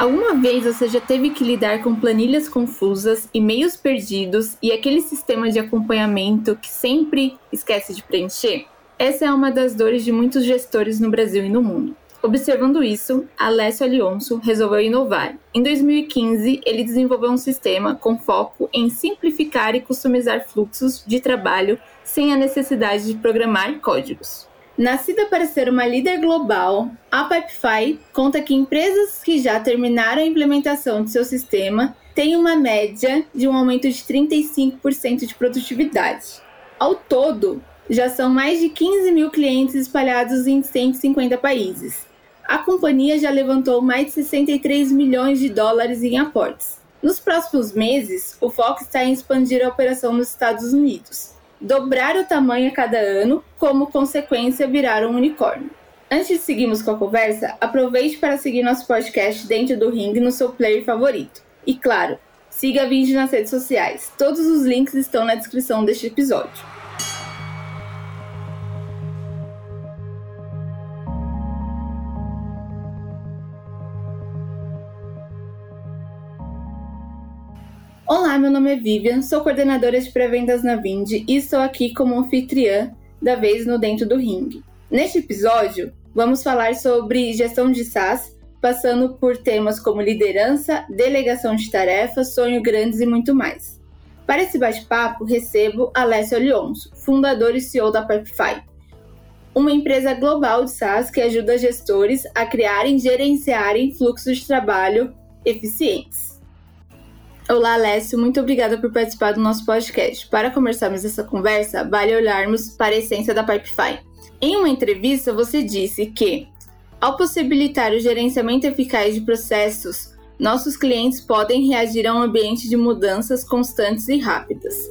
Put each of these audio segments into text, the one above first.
Alguma vez você já teve que lidar com planilhas confusas, e-mails perdidos e aquele sistema de acompanhamento que sempre esquece de preencher? Essa é uma das dores de muitos gestores no Brasil e no mundo. Observando isso, Alessio Alionso resolveu inovar. Em 2015, ele desenvolveu um sistema com foco em simplificar e customizar fluxos de trabalho sem a necessidade de programar códigos. Nascida para ser uma líder global, a Pipefy conta que empresas que já terminaram a implementação de seu sistema têm uma média de um aumento de 35% de produtividade. Ao todo, já são mais de 15 mil clientes espalhados em 150 países. A companhia já levantou mais de 63 milhões de dólares em aportes. Nos próximos meses, o foco está em expandir a operação nos Estados Unidos dobrar o tamanho a cada ano, como consequência virar um unicórnio. Antes de seguirmos com a conversa, aproveite para seguir nosso podcast dentro do Ring no seu player favorito. E claro, siga a Vinge nas redes sociais. Todos os links estão na descrição deste episódio. Olá, meu nome é Vivian, sou coordenadora de pré-vendas na Vind e estou aqui como anfitriã da vez no Dentro do Ring. Neste episódio, vamos falar sobre gestão de SaaS, passando por temas como liderança, delegação de tarefas, sonho grandes e muito mais. Para esse bate-papo, recebo Alessio Alionso, fundador e CEO da Pipefy, uma empresa global de SaaS que ajuda gestores a criarem e gerenciarem fluxos de trabalho eficientes. Olá, Alessio, muito obrigada por participar do nosso podcast. Para começarmos essa conversa, vale olharmos para a essência da Pipefy. Em uma entrevista, você disse que, ao possibilitar o gerenciamento eficaz de processos, nossos clientes podem reagir a um ambiente de mudanças constantes e rápidas.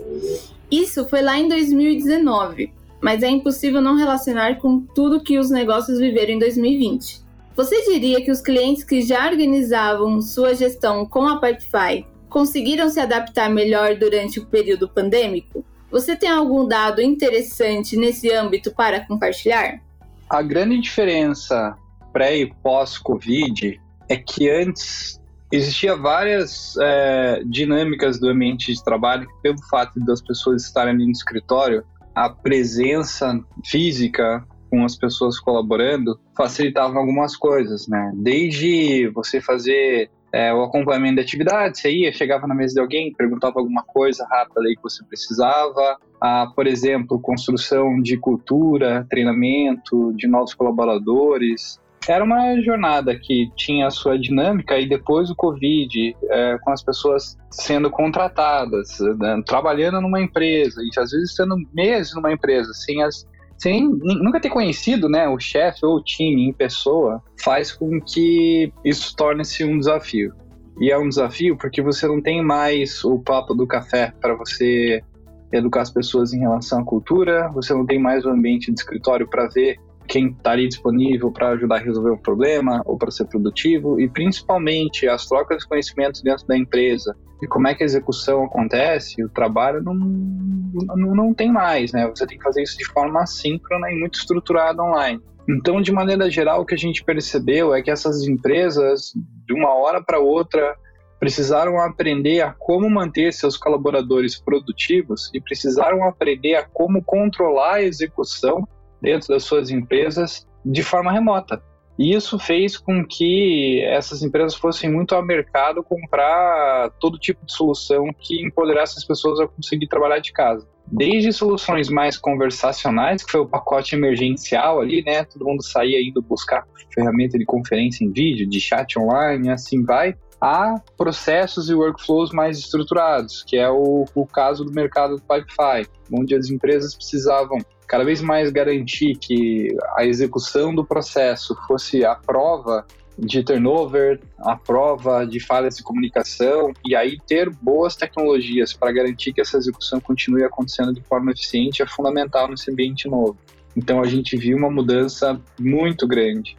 Isso foi lá em 2019, mas é impossível não relacionar com tudo que os negócios viveram em 2020. Você diria que os clientes que já organizavam sua gestão com a Pipefy conseguiram se adaptar melhor durante o período pandêmico? Você tem algum dado interessante nesse âmbito para compartilhar? A grande diferença pré e pós-Covid é que antes existia várias é, dinâmicas do ambiente de trabalho que, pelo fato das pessoas estarem ali no escritório, a presença física com as pessoas colaborando facilitava algumas coisas, né? Desde você fazer é, o acompanhamento da atividade, você ia, chegava na mesa de alguém, perguntava alguma coisa rápida aí que você precisava, ah, por exemplo, construção de cultura, treinamento de novos colaboradores. Era uma jornada que tinha a sua dinâmica e depois do Covid, é, com as pessoas sendo contratadas, né, trabalhando numa empresa, e às vezes estando meses numa empresa, sem as sem nunca ter conhecido né, o chefe ou o time em pessoa, faz com que isso torne-se um desafio. E é um desafio porque você não tem mais o papo do café para você educar as pessoas em relação à cultura, você não tem mais o ambiente de escritório para ver quem está ali disponível para ajudar a resolver um problema ou para ser produtivo, e principalmente as trocas de conhecimentos dentro da empresa e como é que a execução acontece, o trabalho não, não, não tem mais, né? Você tem que fazer isso de forma assíncrona e muito estruturada online. Então, de maneira geral, o que a gente percebeu é que essas empresas, de uma hora para outra, precisaram aprender a como manter seus colaboradores produtivos e precisaram aprender a como controlar a execução dentro das suas empresas de forma remota. E isso fez com que essas empresas fossem muito ao mercado comprar todo tipo de solução que empoderasse as pessoas a conseguir trabalhar de casa. Desde soluções mais conversacionais, que foi o pacote emergencial ali, né? Todo mundo saía indo buscar ferramenta de conferência em vídeo, de chat online, assim vai, a processos e workflows mais estruturados, que é o, o caso do mercado do Pipefy, onde as empresas precisavam cada vez mais garantir que a execução do processo fosse a prova de turnover, a prova de falhas de comunicação e aí ter boas tecnologias para garantir que essa execução continue acontecendo de forma eficiente é fundamental nesse ambiente novo. Então a gente viu uma mudança muito grande.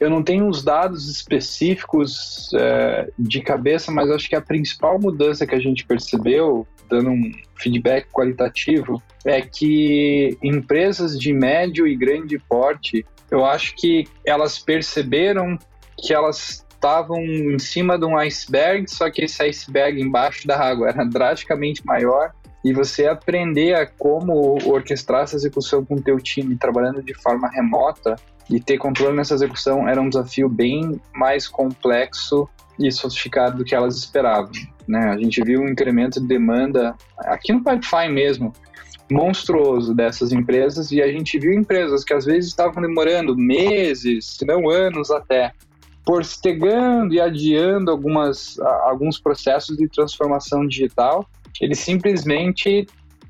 Eu não tenho os dados específicos é, de cabeça, mas acho que a principal mudança que a gente percebeu dando um feedback qualitativo, é que empresas de médio e grande porte, eu acho que elas perceberam que elas estavam em cima de um iceberg, só que esse iceberg embaixo da água era drasticamente maior e você aprender a como orquestrar essa execução com o teu time trabalhando de forma remota e ter controle nessa execução era um desafio bem mais complexo e sofisticado do que elas esperavam. Né? A gente viu um incremento de demanda aqui no Pipefy mesmo, monstruoso dessas empresas e a gente viu empresas que às vezes estavam demorando meses, se não anos até, postergando e adiando algumas, alguns processos de transformação digital. Eles simplesmente,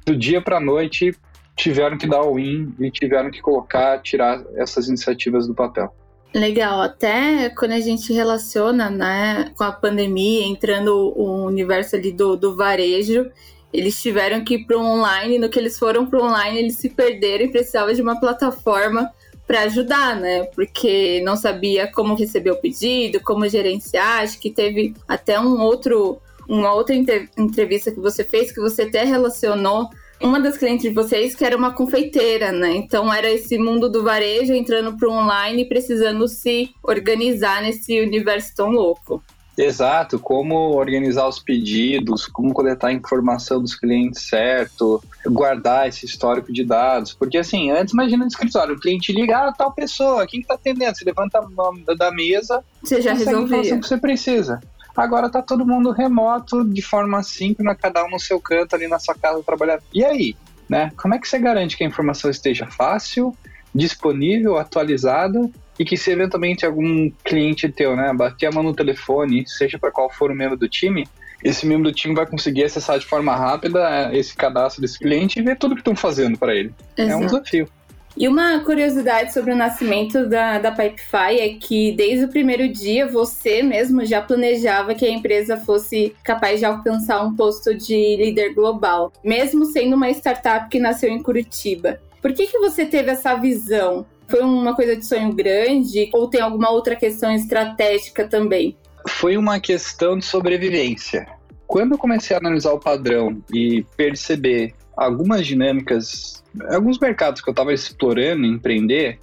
do dia para a noite, tiveram que dar o in e tiveram que colocar, tirar essas iniciativas do papel. Legal, até quando a gente relaciona né, com a pandemia, entrando o universo ali do, do varejo, eles tiveram que ir para o online, no que eles foram para o online, eles se perderam e precisavam de uma plataforma para ajudar, né? Porque não sabia como receber o pedido, como gerenciar. Acho que teve até um outro, uma outra entrevista que você fez que você até relacionou uma das clientes de vocês que era uma confeiteira, né? Então era esse mundo do varejo entrando para o online e precisando se organizar nesse universo tão louco. Exato, como organizar os pedidos, como coletar a informação dos clientes certo, guardar esse histórico de dados. Porque assim, antes imagina no escritório, o cliente liga, ah, tal pessoa, quem está atendendo? Você levanta a mão da mesa, você já resolveu o que você precisa. Agora tá todo mundo remoto, de forma síncrona, cada um no seu canto ali na sua casa trabalhando. E aí, né? Como é que você garante que a informação esteja fácil, disponível, atualizada e que se eventualmente algum cliente teu, né, bater a mão no telefone, seja para qual for o membro do time, esse membro do time vai conseguir acessar de forma rápida é, esse cadastro desse cliente e ver tudo que estão fazendo para ele. Exato. É um desafio. E uma curiosidade sobre o nascimento da, da Pipefy é que desde o primeiro dia você mesmo já planejava que a empresa fosse capaz de alcançar um posto de líder global, mesmo sendo uma startup que nasceu em Curitiba. Por que, que você teve essa visão? Foi uma coisa de sonho grande ou tem alguma outra questão estratégica também? Foi uma questão de sobrevivência. Quando eu comecei a analisar o padrão e perceber algumas dinâmicas, alguns mercados que eu estava explorando, empreender,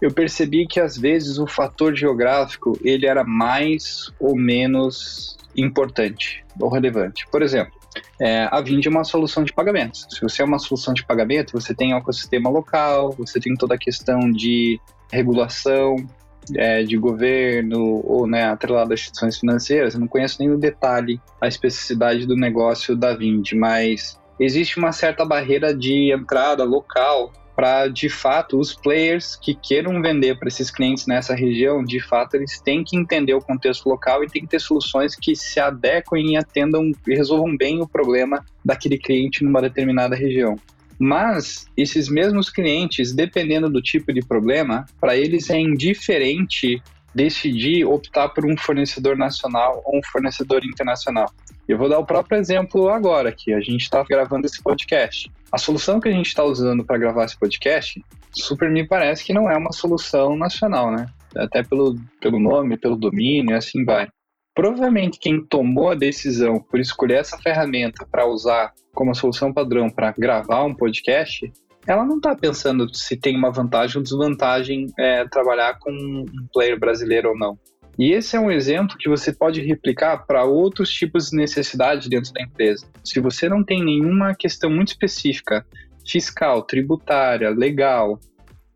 eu percebi que às vezes o fator geográfico ele era mais ou menos importante ou relevante. Por exemplo, é, a Vind é uma solução de pagamentos. Se você é uma solução de pagamento, você tem o ecossistema local, você tem toda a questão de regulação, é, de governo ou né, atrelado às instituições financeiras. Eu não conheço nem no detalhe a especificidade do negócio da Vind, mas existe uma certa barreira de entrada local para de fato os players que queiram vender para esses clientes nessa região, de fato eles têm que entender o contexto local e tem que ter soluções que se adequem e atendam e resolvam bem o problema daquele cliente numa determinada região. Mas esses mesmos clientes, dependendo do tipo de problema, para eles é indiferente decidir optar por um fornecedor nacional ou um fornecedor internacional. Eu vou dar o próprio exemplo agora, que a gente está gravando esse podcast. A solução que a gente está usando para gravar esse podcast, super me parece que não é uma solução nacional, né? Até pelo, pelo nome, pelo domínio, assim vai. Provavelmente quem tomou a decisão por escolher essa ferramenta para usar como solução padrão para gravar um podcast, ela não está pensando se tem uma vantagem ou desvantagem é, trabalhar com um player brasileiro ou não. E esse é um exemplo que você pode replicar para outros tipos de necessidade dentro da empresa. Se você não tem nenhuma questão muito específica, fiscal, tributária, legal,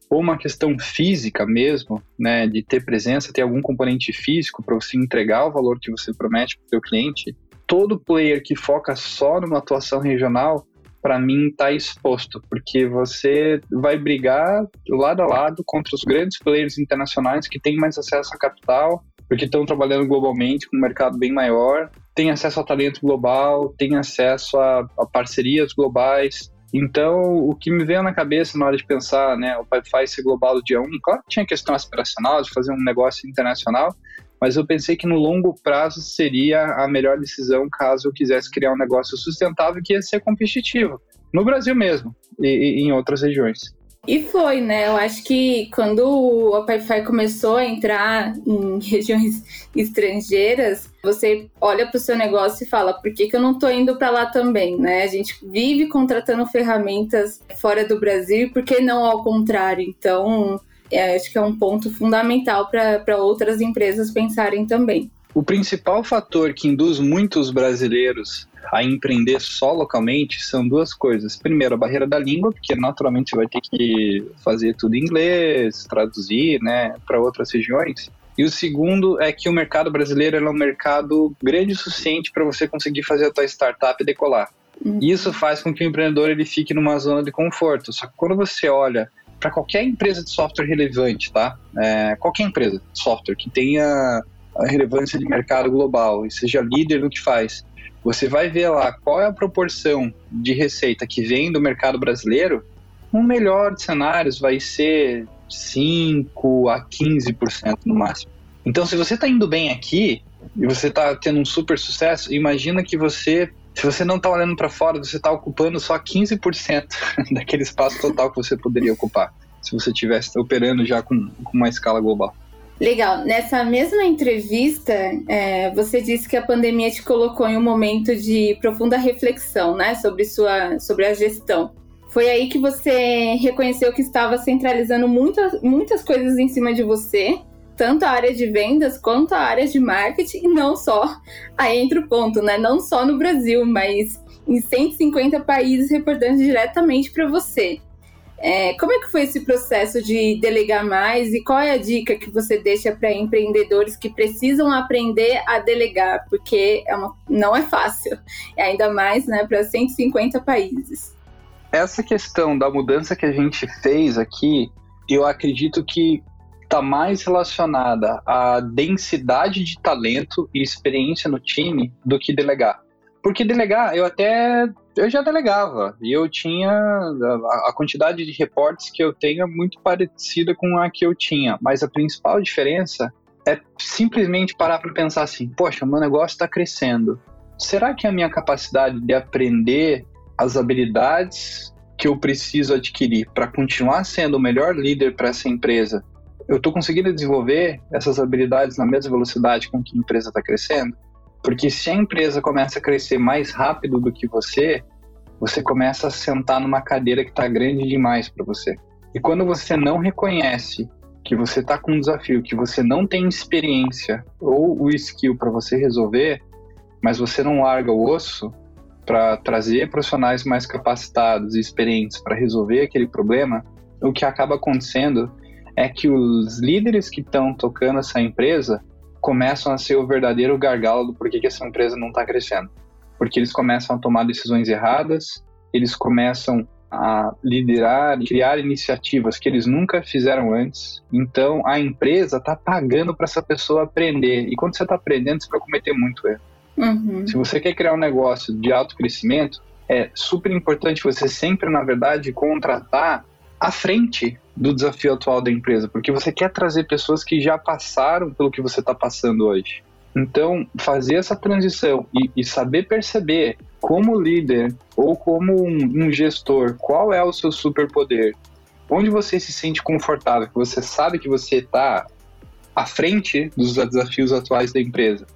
ou uma questão física mesmo, né, de ter presença, ter algum componente físico para você entregar o valor que você promete para o seu cliente, todo player que foca só numa atuação regional, para mim está exposto, porque você vai brigar lado a lado contra os grandes players internacionais que têm mais acesso a capital, porque estão trabalhando globalmente com um mercado bem maior, têm acesso a talento global, têm acesso a, a parcerias globais. Então, o que me veio na cabeça na hora de pensar, né, o Pipefy ser global do dia 1, claro que tinha questão aspiracional de fazer um negócio internacional, mas eu pensei que no longo prazo seria a melhor decisão caso eu quisesse criar um negócio sustentável que ia ser competitivo, no Brasil mesmo e, e em outras regiões. E foi, né? Eu acho que quando o Opify começou a entrar em regiões estrangeiras, você olha para o seu negócio e fala: por que, que eu não estou indo para lá também, né? A gente vive contratando ferramentas fora do Brasil, por que não ao contrário? Então, é, acho que é um ponto fundamental para outras empresas pensarem também. O principal fator que induz muitos brasileiros a empreender só localmente são duas coisas. Primeiro, a barreira da língua, porque naturalmente você vai ter que fazer tudo em inglês, traduzir, né, para outras regiões. E o segundo é que o mercado brasileiro é um mercado grande o suficiente para você conseguir fazer a tua startup decolar. Uhum. Isso faz com que o empreendedor ele fique numa zona de conforto. Só que quando você olha para qualquer empresa de software relevante, tá? É, qualquer empresa de software que tenha relevância de mercado global e seja líder no que faz, você vai ver lá qual é a proporção de receita que vem do mercado brasileiro. O melhor de cenários vai ser 5 a 15% no máximo. Então, se você está indo bem aqui e você está tendo um super sucesso, imagina que você, se você não está olhando para fora, você está ocupando só 15% daquele espaço total que você poderia ocupar, se você estivesse operando já com, com uma escala global. Legal. Nessa mesma entrevista, é, você disse que a pandemia te colocou em um momento de profunda reflexão, né, sobre sua, sobre a gestão. Foi aí que você reconheceu que estava centralizando muitas, muitas coisas em cima de você, tanto a área de vendas quanto a área de marketing, e não só. Aí entra o ponto, né? Não só no Brasil, mas em 150 países reportando diretamente para você. É, como é que foi esse processo de delegar mais e qual é a dica que você deixa para empreendedores que precisam aprender a delegar? Porque é uma, não é fácil, ainda mais né, para 150 países. Essa questão da mudança que a gente fez aqui, eu acredito que está mais relacionada à densidade de talento e experiência no time do que delegar. Porque delegar, eu até eu já delegava e eu tinha a, quantidade de reportes que eu tenho é muito parecida com a que eu tinha, mas a principal diferença é simplesmente parar para pensar assim: poxa, meu negócio está crescendo. Será que a minha capacidade de aprender as habilidades que eu preciso adquirir para continuar sendo o melhor líder para essa empresa, eu estou conseguindo desenvolver essas habilidades na mesma velocidade com que a empresa está crescendo? Porque se a empresa começa a crescer mais rápido do que você, você começa a sentar numa cadeira que está grande demais para você. E quando você não reconhece que você está com um desafio, que você não tem experiência ou o skill para você resolver, mas você não larga o osso para trazer profissionais mais capacitados e experientes para resolver aquele problema, o que acaba acontecendo é que os líderes que estão tocando essa empresa começam a ser o verdadeiro gargalo do porquê que essa empresa não está crescendo. Porque eles começam a tomar decisões erradas, eles começam a liderar e criar iniciativas que eles nunca fizeram antes. Então a empresa está pagando para essa pessoa aprender. E quando você está aprendendo, você vai cometer muito erro. Uhum. Se você quer criar um negócio de alto crescimento, é super importante você sempre, na verdade, contratar à frente do desafio atual da empresa, porque você quer trazer pessoas que já passaram pelo que você está passando hoje. Então, fazer essa transição e, e, saber perceber como líder ou como um, um gestor qual é o seu superpoder, onde você se sente confortável, que você sabe que você está à frente dos desafios atuais da empresa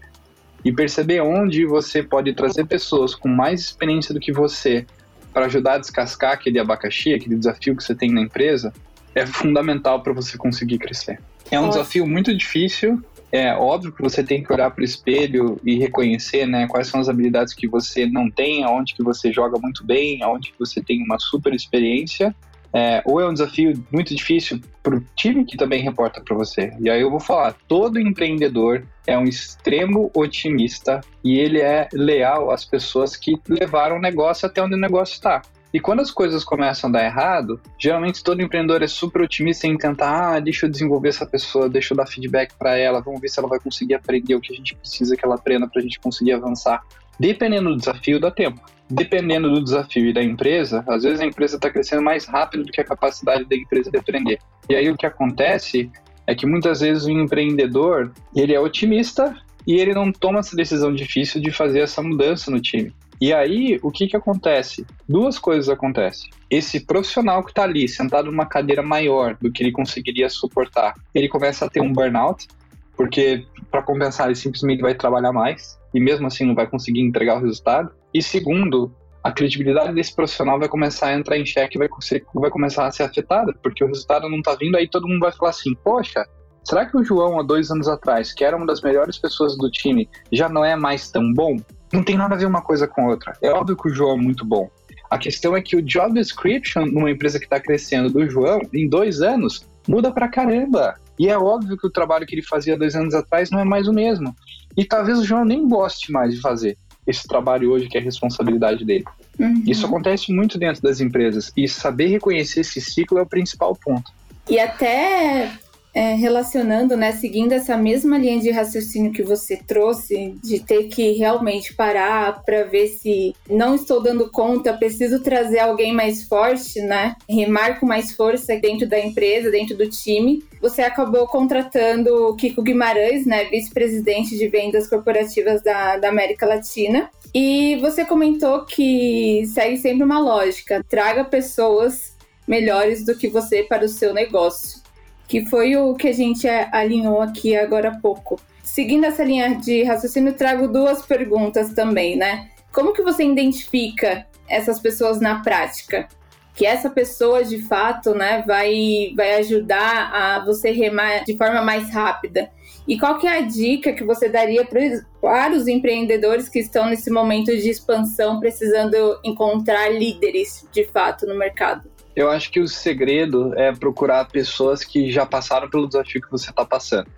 e perceber onde você pode trazer pessoas com mais experiência do que você para ajudar a descascar aquele abacaxi, aquele desafio que você tem na empresa, é fundamental para você conseguir crescer. É um Nossa. desafio muito difícil. É óbvio que você tem que olhar para o espelho e reconhecer, né, quais são as habilidades que você não tem, aonde que você joga muito bem, aonde que você tem uma super experiência. É, ou é um desafio muito difícil para o time que também reporta para você. E aí eu vou falar, todo empreendedor é um extremo otimista e ele é leal às pessoas que levaram o negócio até onde o negócio está. E quando as coisas começam a dar errado, geralmente todo empreendedor é super otimista em tentar, ah, deixa eu desenvolver essa pessoa, deixa eu dar feedback para ela, vamos ver se ela vai conseguir aprender o que a gente precisa que ela aprenda para a gente conseguir avançar. Dependendo do desafio, dá tempo. Dependendo do desafio e da empresa, às vezes a empresa está crescendo mais rápido do que a capacidade da empresa de aprender. E aí o que acontece é que muitas vezes o empreendedor ele é otimista e ele não toma essa decisão difícil de fazer essa mudança no time. E aí, o que que acontece? Duas coisas acontecem. Esse profissional que está ali, sentado numa cadeira maior do que ele conseguiria suportar, ele começa a ter um burnout, porque para compensar ele simplesmente vai trabalhar mais e mesmo assim não vai conseguir entregar o resultado. E segundo, a credibilidade desse profissional vai começar a entrar em xeque, vai, vai começar a ser afetada, porque o resultado não está vindo, aí todo mundo vai falar assim, poxa, será que o João, há dois anos atrás, que era uma das melhores pessoas do time, já não é mais tão bom? Não tem nada a ver uma coisa com outra. É óbvio que o João é muito bom. A questão é que o job description numa empresa que está crescendo do João, em dois anos, muda pra caramba. E é óbvio que o trabalho que ele fazia dois anos atrás não é mais o mesmo. E talvez o João nem goste mais de fazer esse trabalho hoje que é responsabilidade dele. Uhum. Isso acontece muito dentro das empresas e saber reconhecer esse ciclo é o principal ponto. E até é, relacionando, né, seguindo essa mesma linha de raciocínio que você trouxe, de ter que realmente parar para ver se não estou dando conta, preciso trazer alguém mais forte, né, remar com mais força dentro da empresa, dentro do time. Você acabou contratando o Kiko Guimarães, né, vice-presidente de vendas corporativas da, da América Latina. E você comentou que segue sempre uma lógica: traga pessoas melhores do que você para o seu negócio que foi o que a gente alinhou aqui agora há pouco. Seguindo essa linha de raciocínio, trago duas perguntas também, né? Como que você identifica essas pessoas na prática? Que essa pessoa, de fato, né, vai, vai ajudar a você remar de forma mais rápida. E qual que é a dica que você daria para os empreendedores que estão nesse momento de expansão, precisando encontrar líderes, de fato, no mercado? Eu acho que o segredo é procurar pessoas que já passaram pelo desafio que você está passando.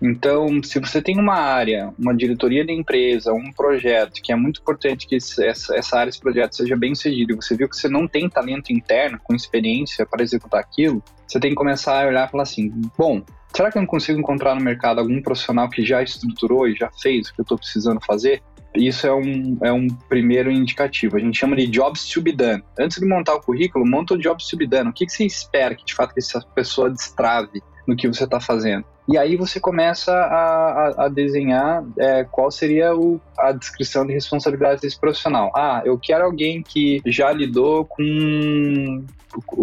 Então, se você tem uma área, uma diretoria de empresa, um projeto, que é muito importante que essa, essa área, esse projeto seja bem sucedido, e você viu que você não tem talento interno com experiência para executar aquilo, você tem que começar a olhar e falar assim: bom, será que eu não consigo encontrar no mercado algum profissional que já estruturou e já fez o que eu estou precisando fazer? Isso é um, é um primeiro indicativo. A gente chama de jobs to be done. Antes de montar o currículo, monta o jobs to be done. O que, que você espera que de fato essa pessoa destrave no que você está fazendo? E aí você começa a, a, a desenhar é, qual seria o, a descrição de responsabilidade desse profissional. Ah, eu quero alguém que já lidou com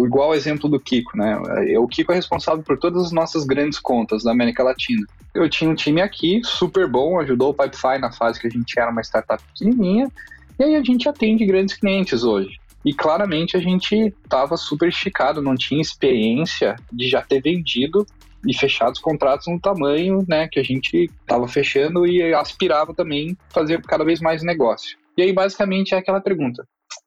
igual o exemplo do Kiko, né? O Kiko é responsável por todas as nossas grandes contas da América Latina. Eu tinha um time aqui super bom, ajudou o Pipefy na fase que a gente era uma startup pequenininha, e aí a gente atende grandes clientes hoje. E claramente a gente estava super esticado, não tinha experiência de já ter vendido e fechado os contratos no tamanho né, que a gente estava fechando e aspirava também fazer cada vez mais negócio. E aí, basicamente, é aquela pergunta: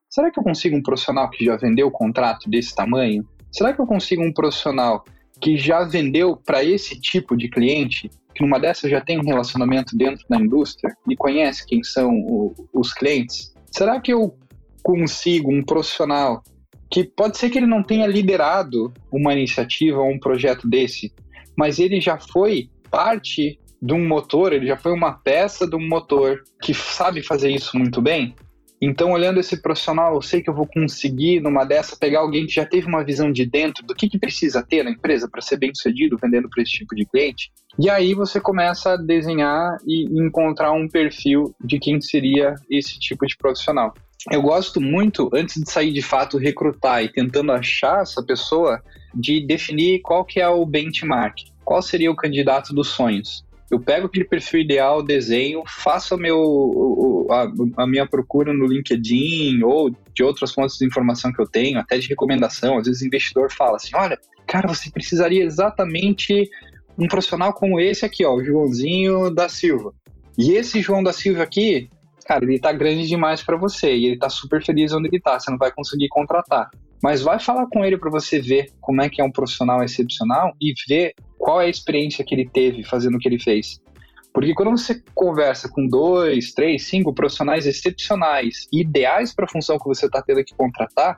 será que eu consigo um profissional que já vendeu o contrato desse tamanho? Será que eu consigo um profissional que já vendeu para esse tipo de cliente, que numa dessas já tem um relacionamento dentro da indústria e conhece quem são o, os clientes? Será que eu consigo um profissional que pode ser que ele não tenha liderado uma iniciativa ou um projeto desse, mas ele já foi parte de um motor, ele já foi uma peça de um motor que sabe fazer isso muito bem. Então, olhando esse profissional, eu sei que eu vou conseguir, numa dessa, pegar alguém que já teve uma visão de dentro do que, que precisa ter na empresa para ser bem sucedido vendendo para esse tipo de cliente. E aí você começa a desenhar e encontrar um perfil de quem seria esse tipo de profissional. Eu gosto muito, antes de sair de fato recrutar e tentando achar essa pessoa, de definir qual que é o benchmark, qual seria o candidato dos sonhos. Eu pego aquele perfil ideal, desenho, faço meu, a, a, minha procura no LinkedIn ou de outras fontes de informação que eu tenho, até de recomendação. Às vezes o investidor fala assim: olha, cara, você precisaria exatamente um profissional como esse aqui, ó, o Joãozinho da Silva. E esse João da Silva aqui, cara, ele tá grande demais para você e ele tá super feliz onde ele tá, você não vai conseguir contratar. Mas vai falar com ele para você ver como é que é um profissional excepcional e ver qual é a experiência que ele teve fazendo o que ele fez. Porque quando você conversa com dois, três, cinco profissionais excepcionais, ideais para a função que você está tendo que contratar,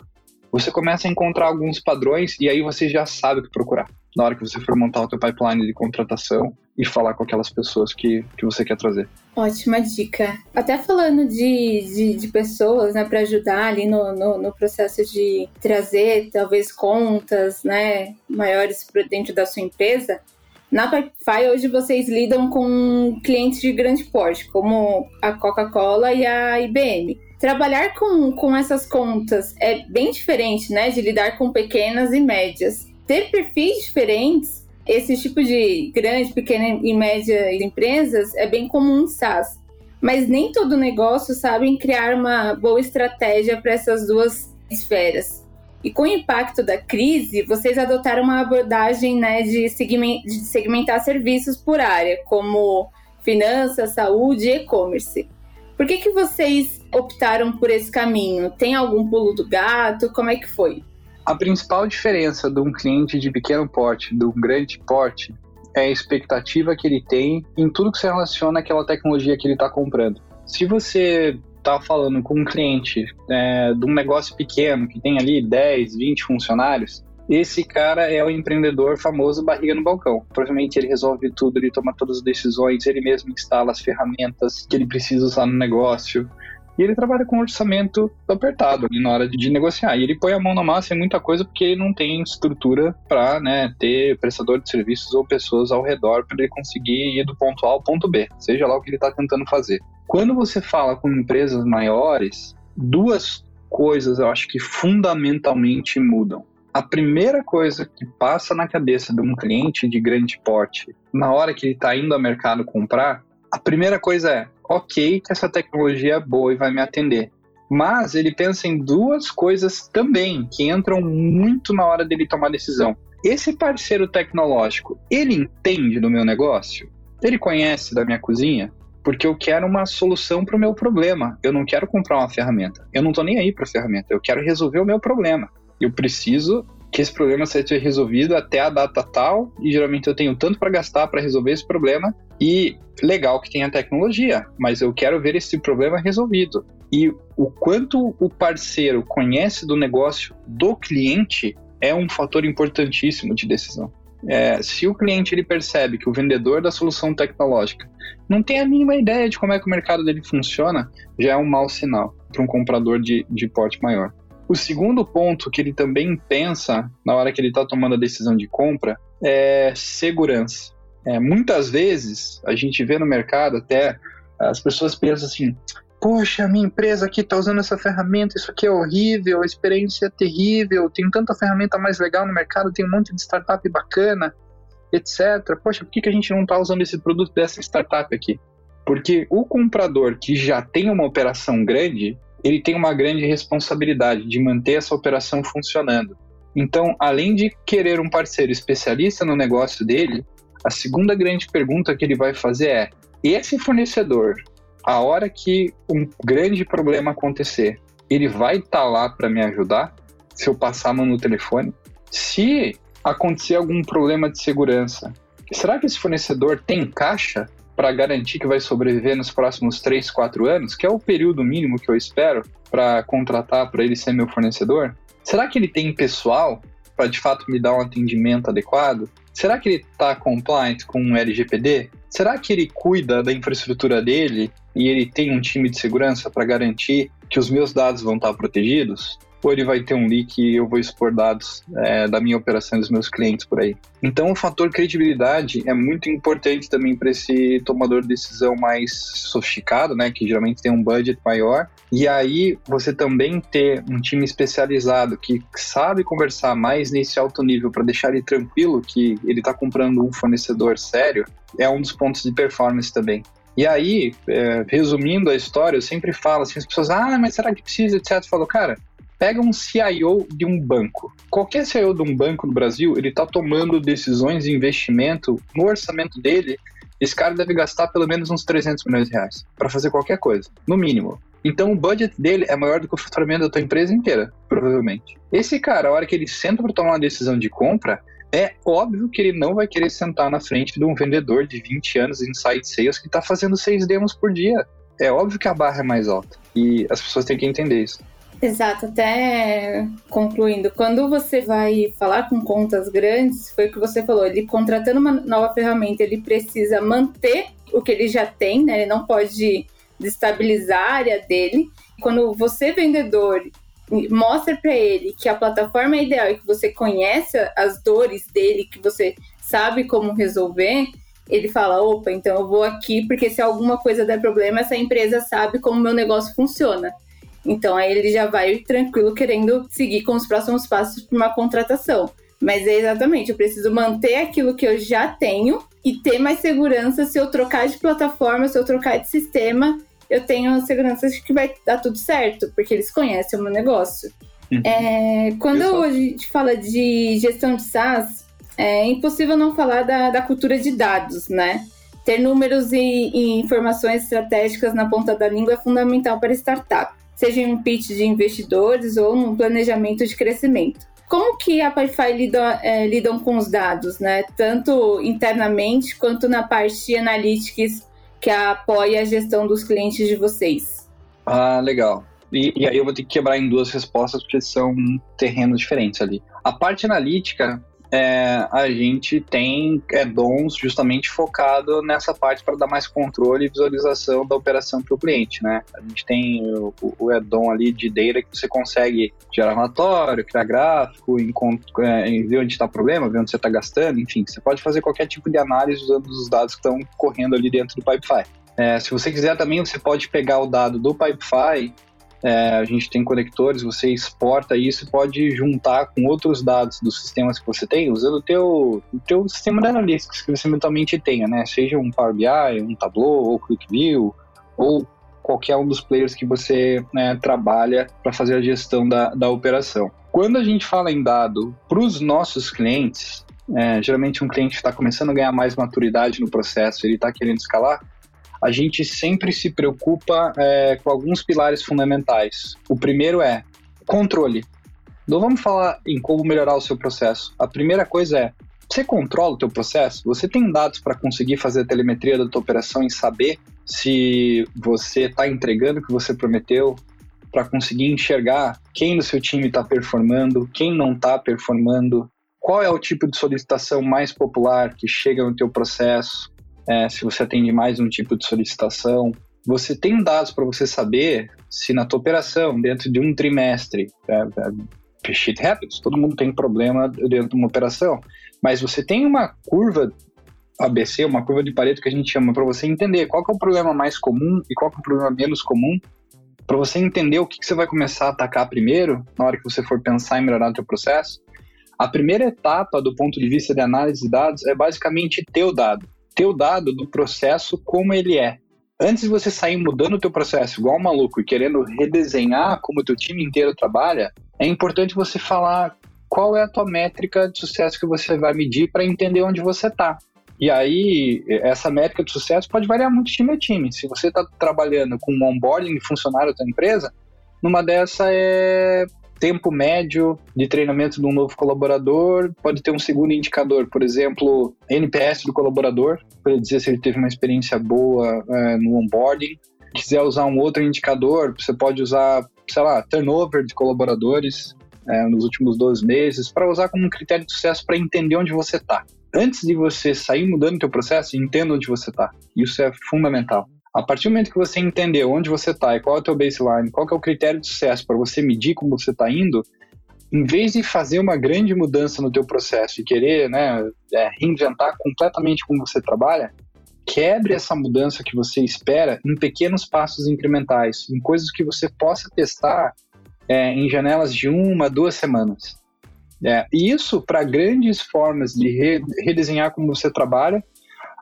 você começa a encontrar alguns padrões e aí você já sabe o que procurar na hora que você for montar o teu pipeline de contratação e falar com aquelas pessoas que, que você quer trazer. Ótima dica. Até falando de, de, de pessoas, né, para ajudar ali no, no, no, processo de trazer, talvez, contas, né, maiores dentro da sua empresa. Na Pipefy, hoje vocês lidam com clientes de grande porte, como a Coca-Cola e a IBM. Trabalhar com, com essas contas é bem diferente, né, de lidar com pequenas e médias ter perfis diferentes, esse tipo de grande, pequena e média empresas é bem comum em SaaS. mas nem todo negócio sabe criar uma boa estratégia para essas duas esferas. E com o impacto da crise, vocês adotaram uma abordagem né, de, segmentar, serviços por área, como finanças, saúde e e-commerce. Por que, que vocês optaram por esse caminho? Tem algum pulo do gato? Como é que foi? A principal diferença de um cliente de pequeno porte de um grande porte é a expectativa que ele tem em tudo que se relaciona àquela tecnologia que ele está comprando. Se você está falando com um cliente é, de um negócio pequeno, que tem ali 10, 20 funcionários, esse cara é o empreendedor famoso barriga no balcão. Provavelmente ele resolve tudo, ele toma todas as decisões, ele mesmo instala as ferramentas que ele precisa usar no negócio. E ele trabalha com um orçamento apertado ali na hora de, de, negociar. E ele põe a mão na massa em muita coisa porque ele não tem estrutura para né, ter prestador de serviços ou pessoas ao redor para ele conseguir ir do ponto A ao ponto B, seja lá o que ele está tentando fazer. Quando você fala com empresas maiores, duas coisas eu acho que fundamentalmente mudam. A primeira coisa que passa na cabeça de um cliente de grande porte, na hora que ele está indo ao mercado comprar, a primeira coisa é: ok, que essa tecnologia é boa e vai me atender. Mas ele pensa em duas coisas também que entram muito na hora dele tomar decisão. Esse parceiro tecnológico, ele entende do meu negócio? Ele conhece da minha cozinha? Porque eu quero uma solução para o meu problema. Eu não quero comprar uma ferramenta. Eu não estou nem aí para a ferramenta. Eu quero resolver o meu problema. Eu preciso que esse problema seja resolvido até a data tal, e geralmente eu tenho tanto para gastar para resolver esse problema, e legal que tenha tecnologia, mas eu quero ver esse problema resolvido. E o quanto o parceiro conhece do negócio do cliente é um fator importantíssimo de decisão. É, se o cliente ele percebe que o vendedor da solução tecnológica não tem a mínima ideia de como é que o mercado dele funciona, já é um mau sinal para um comprador de, de porte maior. O segundo ponto que ele também pensa na hora que ele está tomando a decisão de compra é segurança. É, muitas vezes a gente vê no mercado até as pessoas pensam assim: poxa, minha empresa aqui está usando essa ferramenta, isso aqui é horrível, a experiência é terrível, tem tanta ferramenta mais legal no mercado, tem um monte de startup bacana, etc. Poxa, por que, que a gente não está usando esse produto dessa startup aqui? Porque o comprador que já tem uma operação grande, ele tem uma grande responsabilidade de manter essa operação funcionando. Então, além de querer um parceiro especialista no negócio dele, a segunda grande pergunta que ele vai fazer é: esse fornecedor, a hora que um grande problema acontecer, ele vai estar tá lá para me ajudar? Se eu passar a mão no telefone? Se acontecer algum problema de segurança, será que esse fornecedor tem caixa para garantir que vai sobreviver nos próximos 3, 4 anos, que é o período mínimo que eu espero para contratar para ele ser meu fornecedor? Será que ele tem pessoal para de fato me dar um atendimento adequado? Será que ele está compliant com o LGPD? Será que ele cuida da infraestrutura dele e ele tem um time de segurança para garantir que os meus dados vão estar protegidos? Ou ele vai ter um leak e eu vou expor dados é, da minha operação dos meus clientes por aí. Então, o fator credibilidade é muito importante também para esse tomador de decisão mais sofisticado, né, que geralmente tem um budget maior. E aí, você também ter um time especializado que sabe conversar mais nesse alto nível para deixar ele tranquilo que ele está comprando um fornecedor sério, é um dos pontos de performance também. E aí, é, resumindo a história, eu sempre falo assim, as pessoas, ah, mas será que precisa, etc. Eu falo, cara, Pega um CIO de um banco. Qualquer CIO de um banco no Brasil, ele está tomando decisões de investimento no orçamento dele. Esse cara deve gastar pelo menos uns 300 milhões de reais para fazer qualquer coisa, no mínimo. Então o budget dele é maior do que o faturamento da tua empresa inteira, provavelmente. Esse cara, a hora que ele senta para tomar uma decisão de compra, é óbvio que ele não vai querer sentar na frente de um vendedor de 20 anos em site sales que está fazendo seis demos por dia. É óbvio que a barra é mais alta. E as pessoas têm que entender isso. Exato, até concluindo, quando você vai falar com contas grandes, foi o que você falou, ele contratando uma nova ferramenta, ele precisa manter o que ele já tem, né? Ele não pode destabilizar a área dele. Quando você, vendedor, mostra para ele que a plataforma é ideal e que você conhece as dores dele, que você sabe como resolver, ele fala: opa, então eu vou aqui, porque se alguma coisa der problema, essa empresa sabe como meu negócio funciona. Então aí ele já vai tranquilo querendo seguir com os próximos passos para uma contratação. Mas é exatamente, eu preciso manter aquilo que eu já tenho e ter mais segurança se eu trocar de plataforma, se eu trocar de sistema, eu tenho segurança de que vai dar tudo certo, porque eles conhecem o meu negócio. Uhum. É, quando a gente fala de gestão de SaaS, é impossível não falar da, da cultura de dados, né? Ter números e, e, informações estratégicas na ponta da língua é fundamental para startup, seja em um pitch de investidores ou num planejamento de crescimento. Como que a Pipefy lida, é, lidam com os dados, né? Tanto internamente quanto na parte analytics que apoia a gestão dos clientes de vocês? Ah, legal. E, e, aí eu vou ter que quebrar em duas respostas porque são terrenos diferentes ali. A parte analítica, é, a gente tem é, dons justamente focado nessa parte para dar mais controle e visualização da operação para o cliente, né? A gente tem o, o ali de data que você consegue gerar relatório, criar gráfico, é, ver onde está o problema, ver onde você está gastando, enfim, você pode fazer qualquer tipo de análise usando os dados que estão correndo ali dentro do Pipefy. É, se você quiser também, você pode pegar o dado do Pipefy é, a gente tem conectores, você exporta isso e pode juntar com outros dados dos sistemas que você tem, usando o teu, o teu sistema de analytics que você eventualmente tenha, né? Seja um Power BI, um Tableau, ou QuickView, ou qualquer um dos players que você né, trabalha para fazer a gestão da, da operação. Quando a gente fala em dado para os nossos clientes, é, geralmente um cliente está começando a ganhar mais maturidade no processo, ele está querendo escalar, a gente sempre se preocupa é, com alguns pilares fundamentais. O primeiro é controle. Não vamos falar em como melhorar o seu processo. A primeira coisa é você controla o teu processo? Você tem dados para conseguir fazer a telemetria da tua operação e saber se você está entregando o que você prometeu? Para conseguir enxergar quem no seu time está performando, quem não está performando, qual é o tipo de solicitação mais popular que chega no teu processo, é, se você atende mais um tipo de solicitação. Você tem dados para você saber se na tua operação, dentro de um trimestre, é, é, shit happens, todo mundo tem problema dentro de uma operação, mas você tem uma curva ABC, uma curva de Pareto que a gente chama, para você entender qual é o problema mais comum e qual é o problema menos comum, para você entender o que, que, você vai começar a atacar primeiro, na hora que você for pensar em melhorar o teu processo. A primeira etapa do ponto de vista de análise de dados é basicamente ter o dado ter o dado do processo como ele é. Antes de você sair mudando o teu processo igual um maluco e querendo redesenhar como o teu time inteiro trabalha, é importante você falar qual é a tua métrica de sucesso que você vai medir para entender onde você está. E aí, essa métrica de sucesso pode variar muito time a time. Se você está trabalhando com um onboarding funcionário da tua empresa, numa dessa é tempo médio de treinamento de um novo colaborador, pode ter um segundo indicador, por exemplo, NPS do colaborador, para dizer se ele teve uma experiência boa é, no onboarding. Quiser usar um outro indicador, você pode usar, sei lá, turnover de colaboradores é, nos últimos 12 meses, para usar como um critério de sucesso para entender onde você está. Antes de você sair mudando o teu processo, entenda onde você está. Isso é fundamental. A partir do momento que você entendeu onde você está e qual é o teu baseline, qual é o critério de sucesso para você medir como você está indo, em vez de fazer uma grande mudança no teu processo e querer né, é, reinventar completamente como você trabalha, quebre essa mudança que você espera em pequenos passos incrementais, em coisas que você possa testar é, em janelas de uma, duas semanas. É, isso para grandes formas de re redesenhar como você trabalha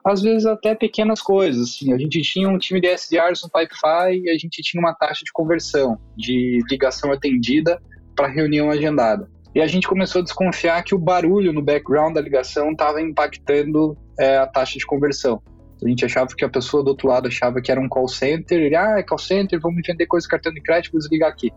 às vezes até pequenas coisas. Assim, a gente tinha um time de SDRs no Pipefy e a gente tinha uma taxa de conversão, de ligação atendida para reunião agendada. E a gente começou a desconfiar que o barulho no background da ligação estava impactando é, a taxa de conversão. A gente achava que a pessoa do outro lado achava que era um call center, ele, ah, é call center, vamos vender coisa cartão de crédito, vou desligar aqui.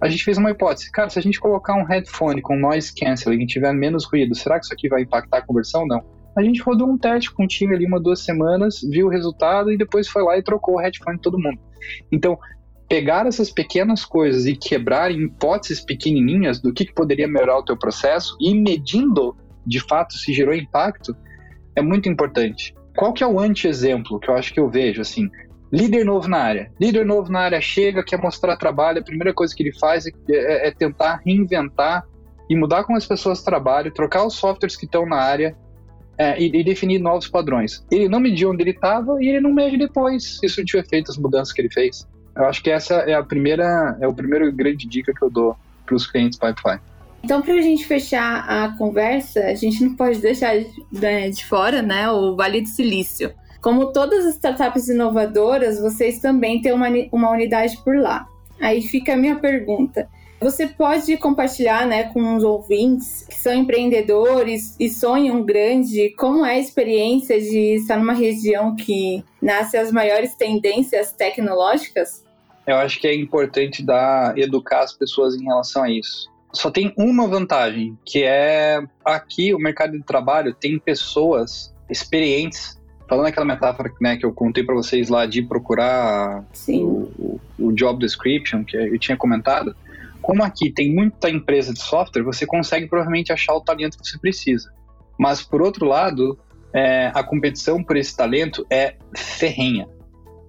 A gente fez uma hipótese, cara, se a gente colocar um headphone com noise canceling e tiver menos ruído, será que isso aqui vai impactar a conversão? Não. A gente rodou um teste com o time ali uma duas semanas, viu o resultado e depois foi lá e trocou o headphone de todo mundo. Então, pegar essas pequenas coisas e quebrar em hipóteses pequenininhas do que, que poderia melhorar o teu processo e medindo de fato se gerou impacto é muito importante. Qual que é o anti-exemplo que eu acho que eu vejo assim? Líder novo na área. Líder novo na área chega, quer mostrar trabalho, a primeira coisa que ele faz é, é, é tentar reinventar e mudar como as pessoas trabalham, trocar os softwares que estão na área é, e, e, definir novos padrões. Ele não mediu onde ele estava e ele não mede depois se isso tiver feito as mudanças que ele fez. Eu acho que essa é a primeira, é o primeiro grande dica que eu dou para os clientes Pipefy. Então, para a gente fechar a conversa, a gente não pode deixar né, de fora né, o Vale do Silício. Como todas as startups inovadoras, vocês também têm uma, uma unidade por lá. Aí fica a minha pergunta. Você pode compartilhar né, com os ouvintes que são empreendedores e sonham grande como é a experiência de estar numa região que nasce as maiores tendências tecnológicas? Eu acho que é importante dar, educar as pessoas em relação a isso. Só tem uma vantagem, que é aqui o mercado de trabalho tem pessoas experientes falando aquela metáfora né, que eu contei para vocês lá de procurar o, o, o, job description que eu tinha comentado, como aqui tem muita empresa de software, você consegue provavelmente achar o talento que você precisa. Mas, por outro lado, é, a competição por esse talento é ferrenha.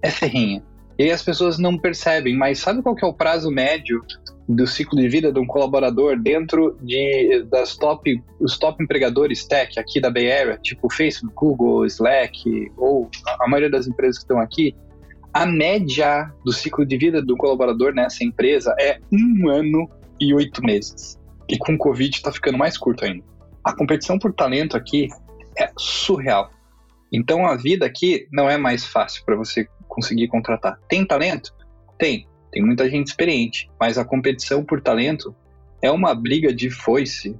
É ferrenha. E aí as pessoas não percebem, mas sabe qual que é o prazo médio do ciclo de vida de um colaborador dentro de das top os top empregadores tech aqui da Bay Area, tipo Facebook, Google, Slack ou a maioria das empresas que estão aqui, a média do ciclo de vida do colaborador nessa empresa é um ano e oito meses. E com o Covid está ficando mais curto ainda. A competição por talento aqui é surreal. Então a vida aqui não é mais fácil para você conseguir contratar. Tem talento? Tem. Tem muita gente experiente. Mas a competição por talento é uma briga de foice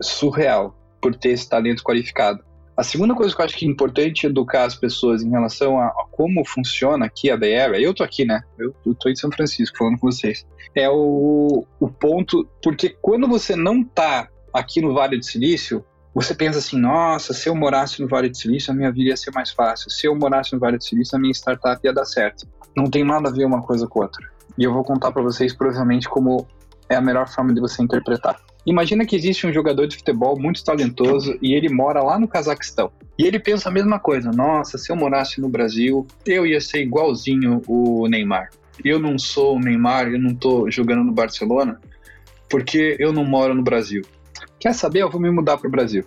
surreal por ter esse talento qualificado. A segunda coisa que eu acho que é importante educar as pessoas em relação a, a como funciona aqui a Bay Area, eu tô aqui, né? Eu, eu tô em São Francisco falando com vocês. É o, o ponto, porque quando você não tá aqui no Vale do Silício, você pensa assim, nossa, se eu morasse no Vale do Silício, a minha vida ia ser mais fácil. Se eu morasse no Vale do Silício, a minha startup ia dar certo. Não tem nada a ver uma coisa com outra. E eu vou contar para vocês, provavelmente, como é a melhor forma de você interpretar. Imagina que existe um jogador de futebol muito talentoso e ele mora lá no Cazaquistão. E ele pensa a mesma coisa: nossa, se eu morasse no Brasil, eu ia ser igualzinho o Neymar. Eu não sou o Neymar, eu não tô jogando no Barcelona, porque eu não moro no Brasil. Quer saber? Eu vou me mudar para o Brasil.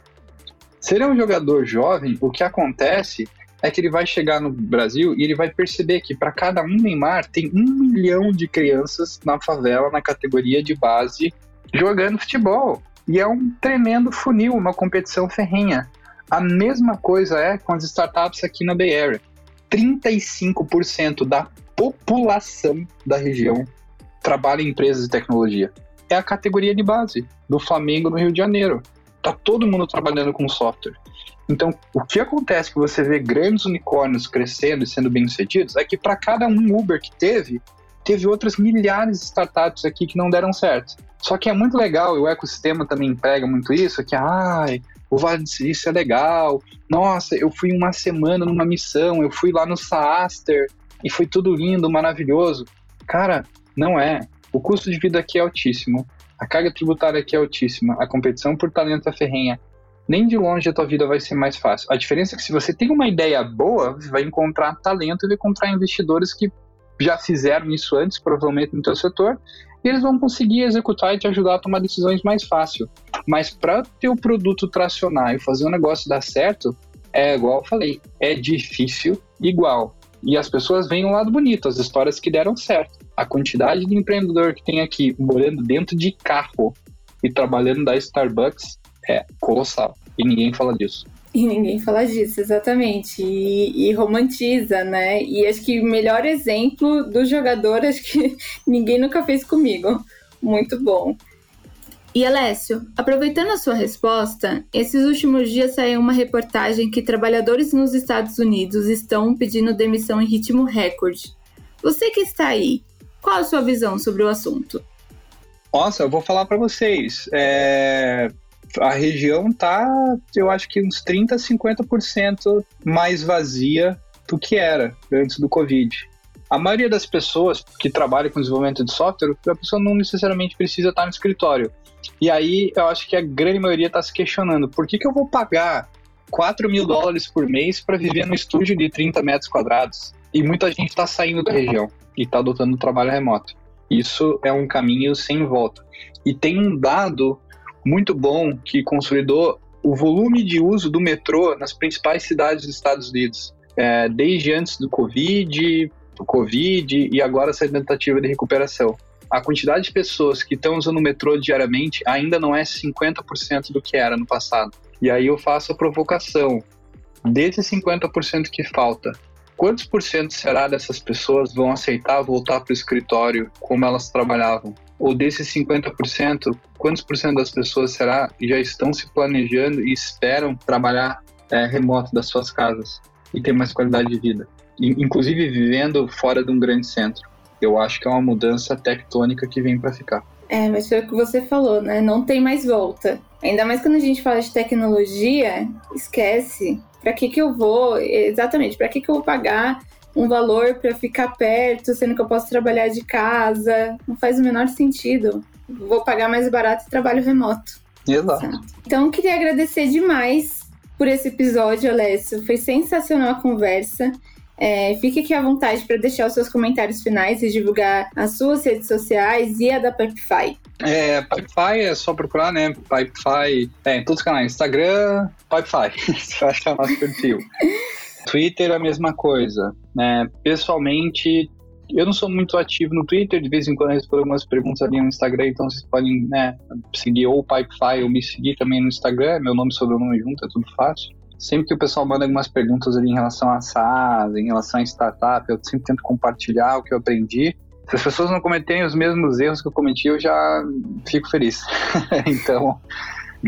Se ele é um jogador jovem, o que acontece é que ele vai chegar no Brasil e ele vai perceber que para cada um Neymar tem um milhão de crianças na favela, na categoria de base, jogando futebol. E é um tremendo funil, uma competição ferrenha. A mesma coisa é com as startups aqui na Bay Area. 35% da população da região trabalha em empresas de tecnologia. É a categoria de base do Flamengo no Rio de Janeiro. Tá todo mundo trabalhando com software. Então, o que acontece que você vê grandes unicórnios crescendo e sendo bem-sucedidos é que para cada um Uber que teve, teve outras milhares de startups aqui que não deram certo. Só que é muito legal, e o ecossistema também pega muito isso, que, ai, o Vale do Silício é legal, nossa, eu fui uma semana numa missão, eu fui lá no Saaster, e foi tudo lindo, maravilhoso. Cara, não é. O custo de vida aqui é altíssimo, a carga tributária aqui é altíssima, a competição por talento é ferrenha. Nem de longe a tua vida vai ser mais fácil. A diferença é que se você tem uma ideia boa, você vai encontrar talento e vai encontrar investidores que já fizeram isso antes, provavelmente no teu setor, e eles vão conseguir executar e te ajudar a tomar decisões mais fácil. Mas para teu produto tracionar e fazer o negócio dar certo, é igual eu falei, é difícil igual. E as pessoas veem o lado bonito, as histórias que deram certo. A quantidade de empreendedor que tem aqui morando dentro de carro e trabalhando da Starbucks é colossal. E ninguém fala disso. E ninguém fala disso, exatamente. E, e, romantiza, né? E acho que o melhor exemplo do jogador, acho que ninguém nunca fez comigo. Muito bom. E Alessio, aproveitando a sua resposta, esses últimos dias saiu uma reportagem que trabalhadores nos Estados Unidos estão pedindo demissão em ritmo recorde. Você que está aí, qual a sua visão sobre o assunto? Nossa, eu vou falar para vocês. É a região tá, eu acho que uns 30, 50% mais vazia do que era antes do Covid. A maioria das pessoas que trabalham com desenvolvimento de software, a pessoa não necessariamente precisa estar no escritório. E aí eu acho que a grande maioria está se questionando: por que, que eu vou pagar 4 mil dólares por mês para viver num estúdio de 30 metros quadrados? E muita gente está saindo da região e está adotando o trabalho remoto. Isso é um caminho sem volta. E tem um dado muito bom que consolidou o volume de uso do metrô nas principais cidades dos Estados Unidos, é, desde antes do Covid, do Covid e agora essa tentativa de recuperação. a quantidade de pessoas que estão usando o metrô diariamente ainda não é 50% do que era no passado. E aí eu faço a provocação. Desses 50% que falta, quantos por cento será dessas pessoas vão aceitar voltar para o escritório como elas trabalhavam? Ou desses 50%, quantos por cento das pessoas será já estão se planejando e esperam trabalhar é, remoto das suas casas e ter mais qualidade de vida? inclusive vivendo fora de um grande centro. Eu acho que é uma mudança tectônica que vem para ficar. É, mas foi o que você falou, né? Não tem mais volta. Ainda mais quando a gente fala de tecnologia, esquece. Para que que eu vou? Exatamente, para que que eu vou pagar um valor para ficar perto, sendo que eu posso trabalhar de casa? Não faz o menor sentido. Vou pagar mais barato e trabalho remoto. Exato. Então, queria agradecer demais por esse episódio, Alessio. Foi sensacional a conversa. É, fique aqui à vontade para deixar os seus comentários finais e divulgar as suas redes sociais e a da Pipefy. É, Pipefy é só procurar, né? Pipefy é, em todos os canais. Instagram, Pipefy. Você vai achar nosso perfil. Twitter, a mesma coisa. Né? Pessoalmente, eu não sou muito ativo no Twitter, de vez em quando eu respondo algumas perguntas ali no Instagram, então vocês podem né, seguir ou o Pipefy ou me seguir também no Instagram, meu nome e sobrenome junto, é tudo fácil sempre que o pessoal manda algumas perguntas ali em relação a SaaS, em relação a startup, eu sempre tento compartilhar o que eu aprendi. Se as pessoas não cometerem os mesmos erros que eu cometi, eu já fico feliz. então,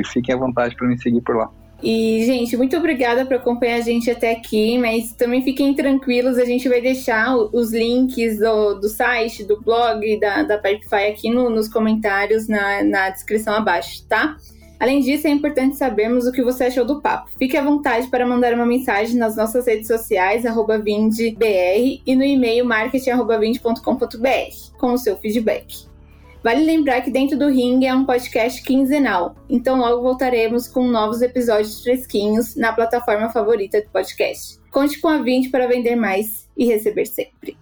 fiquem à vontade para me seguir por lá. E, gente, muito obrigada por acompanhar a gente até aqui, mas também fiquem tranquilos, a gente vai deixar os links do, do site, do blog, da, da Pipefy aqui no, nos comentários, na, na descrição abaixo, tá? Além disso, é importante sabermos o que você achou do papo. Fique à vontade para mandar uma mensagem nas nossas redes sociais, vindbr, e no e-mail marketing.vind.com.br, com o seu feedback. Vale lembrar que Dentro do Ring é um podcast quinzenal, então logo voltaremos com novos episódios fresquinhos na plataforma favorita do podcast. Conte com a Vind para vender mais e receber sempre.